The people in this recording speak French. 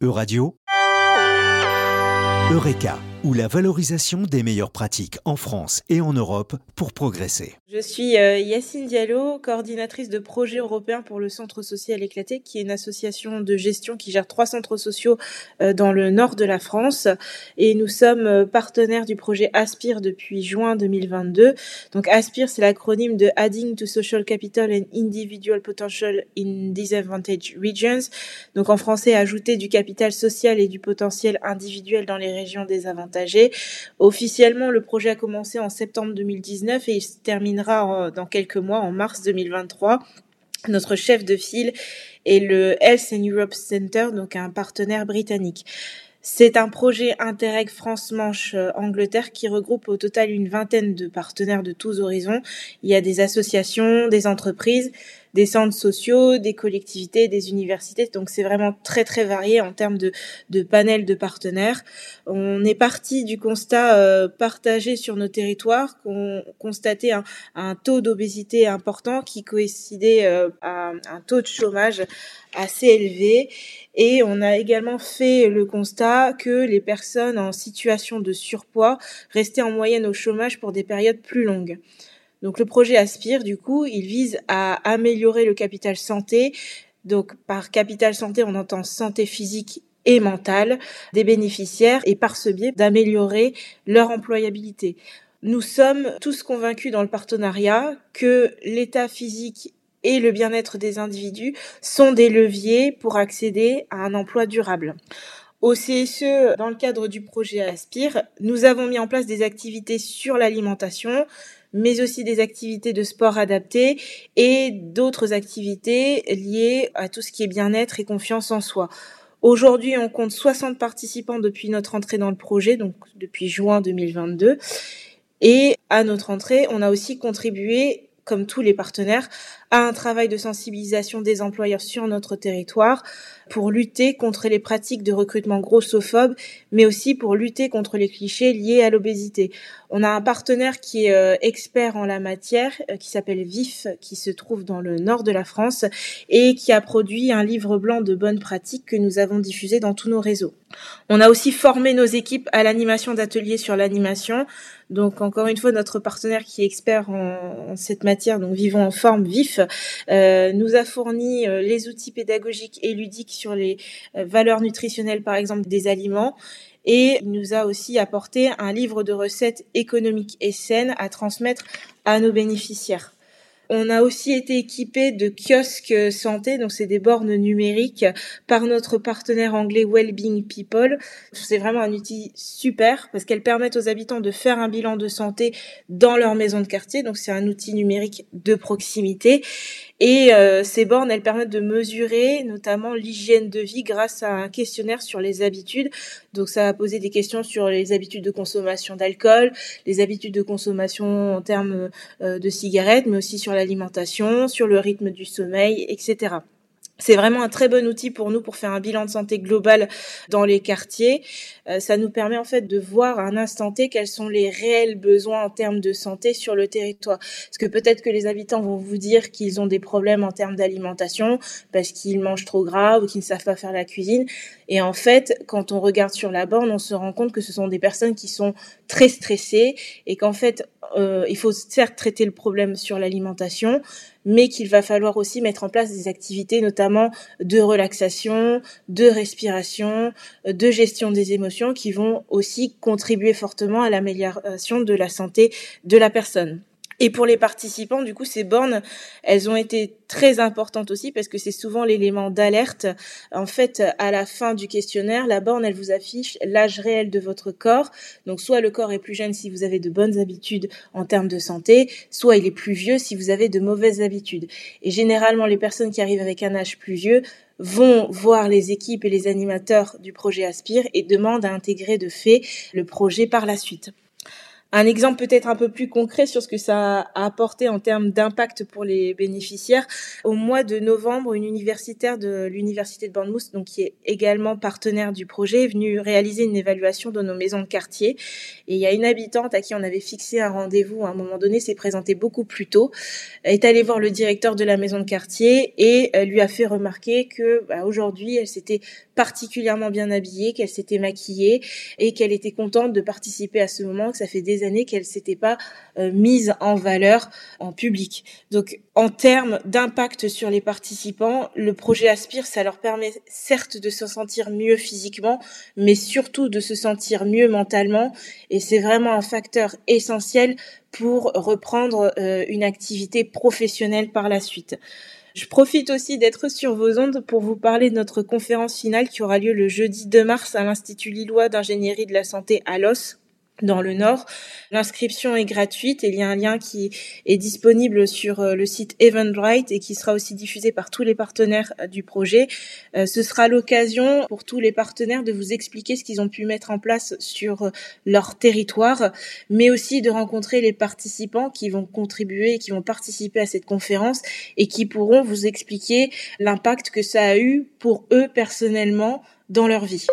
Euradio, Eureka, ou la valorisation des meilleures pratiques en France et en Europe pour progresser. Je suis euh, Yacine Diallo, coordinatrice de projet européen pour le Centre social éclaté, qui est une association de gestion qui gère trois centres sociaux euh, dans le nord de la France. Et nous sommes euh, partenaires du projet Aspire depuis juin 2022. Donc Aspire, c'est l'acronyme de Adding to Social Capital and Individual Potential in Disadvantaged Regions. Donc en français, ajouter du capital social et du potentiel individuel dans les régions désavantagées. Officiellement, le projet a commencé en septembre 2019 et il se termine dans quelques mois, en mars 2023. Notre chef de file est le Health and Europe Center, donc un partenaire britannique. C'est un projet Interreg France-Manche-Angleterre qui regroupe au total une vingtaine de partenaires de tous horizons. Il y a des associations, des entreprises, des centres sociaux, des collectivités, des universités. Donc c'est vraiment très très varié en termes de, de panel de partenaires. On est parti du constat euh, partagé sur nos territoires qu'on constatait un, un taux d'obésité important qui coïncidait euh, à un taux de chômage assez élevé et on a également fait le constat que les personnes en situation de surpoids restaient en moyenne au chômage pour des périodes plus longues. Donc le projet Aspire, du coup, il vise à améliorer le capital santé. Donc par capital santé, on entend santé physique et mentale des bénéficiaires et par ce biais d'améliorer leur employabilité. Nous sommes tous convaincus dans le partenariat que l'état physique et le bien-être des individus sont des leviers pour accéder à un emploi durable. Au CSE, dans le cadre du projet Aspire, nous avons mis en place des activités sur l'alimentation, mais aussi des activités de sport adaptées et d'autres activités liées à tout ce qui est bien-être et confiance en soi. Aujourd'hui, on compte 60 participants depuis notre entrée dans le projet, donc depuis juin 2022. Et à notre entrée, on a aussi contribué comme tous les partenaires, à un travail de sensibilisation des employeurs sur notre territoire pour lutter contre les pratiques de recrutement grossophobes, mais aussi pour lutter contre les clichés liés à l'obésité. On a un partenaire qui est euh, expert en la matière, euh, qui s'appelle VIF, qui se trouve dans le nord de la France et qui a produit un livre blanc de bonnes pratiques que nous avons diffusé dans tous nos réseaux. On a aussi formé nos équipes à l'animation d'ateliers sur l'animation. Donc encore une fois, notre partenaire qui est expert en, cette matière, donc Vivons en forme, VIF, euh, nous a fourni les outils pédagogiques et ludiques sur les valeurs nutritionnelles, par exemple, des aliments et nous a aussi apporté un livre de recettes économiques et saines à transmettre à nos bénéficiaires. On a aussi été équipé de kiosques santé, donc c'est des bornes numériques par notre partenaire anglais Wellbeing People. C'est vraiment un outil super parce qu'elles permettent aux habitants de faire un bilan de santé dans leur maison de quartier. Donc c'est un outil numérique de proximité et euh, ces bornes, elles permettent de mesurer notamment l'hygiène de vie grâce à un questionnaire sur les habitudes. Donc ça va poser des questions sur les habitudes de consommation d'alcool, les habitudes de consommation en termes euh, de cigarettes, mais aussi sur l'alimentation, sur le rythme du sommeil, etc. C'est vraiment un très bon outil pour nous pour faire un bilan de santé global dans les quartiers. Euh, ça nous permet en fait de voir à un instant T quels sont les réels besoins en termes de santé sur le territoire. Parce que peut-être que les habitants vont vous dire qu'ils ont des problèmes en termes d'alimentation parce qu'ils mangent trop gras ou qu'ils ne savent pas faire la cuisine. Et en fait, quand on regarde sur la borne, on se rend compte que ce sont des personnes qui sont très stressées et qu'en fait, euh, il faut certes traiter le problème sur l'alimentation, mais qu'il va falloir aussi mettre en place des activités notamment de relaxation, de respiration, de gestion des émotions qui vont aussi contribuer fortement à l'amélioration de la santé de la personne. Et pour les participants, du coup, ces bornes, elles ont été très importantes aussi parce que c'est souvent l'élément d'alerte. En fait, à la fin du questionnaire, la borne, elle vous affiche l'âge réel de votre corps. Donc, soit le corps est plus jeune si vous avez de bonnes habitudes en termes de santé, soit il est plus vieux si vous avez de mauvaises habitudes. Et généralement, les personnes qui arrivent avec un âge plus vieux vont voir les équipes et les animateurs du projet Aspire et demandent à intégrer de fait le projet par la suite. Un exemple peut-être un peu plus concret sur ce que ça a apporté en termes d'impact pour les bénéficiaires. Au mois de novembre, une universitaire de l'université de Bournemouth, donc qui est également partenaire du projet, est venue réaliser une évaluation de nos maisons de quartier. Et il y a une habitante à qui on avait fixé un rendez-vous à un moment donné, s'est présentée beaucoup plus tôt, est allée voir le directeur de la maison de quartier et euh, lui a fait remarquer que bah, aujourd'hui, elle s'était particulièrement bien habillée, qu'elle s'était maquillée et qu'elle était contente de participer à ce moment, que ça fait des années qu'elle s'était pas euh, mise en valeur en public. Donc en termes d'impact sur les participants, le projet Aspire, ça leur permet certes de se sentir mieux physiquement, mais surtout de se sentir mieux mentalement et c'est vraiment un facteur essentiel pour reprendre euh, une activité professionnelle par la suite. Je profite aussi d'être sur vos ondes pour vous parler de notre conférence finale qui aura lieu le jeudi 2 mars à l'Institut Lillois d'ingénierie de la santé à Los dans le Nord. L'inscription est gratuite et il y a un lien qui est disponible sur euh, le site Eventbrite et qui sera aussi diffusé par tous les partenaires euh, du projet. Euh, ce sera l'occasion pour tous les partenaires de vous expliquer ce qu'ils ont pu mettre en place sur leur territoire, mais aussi de rencontrer les participants qui vont contribuer et qui vont participer à cette conférence et qui pourront vous expliquer l'impact que ça a eu pour eux personnellement dans leur vie.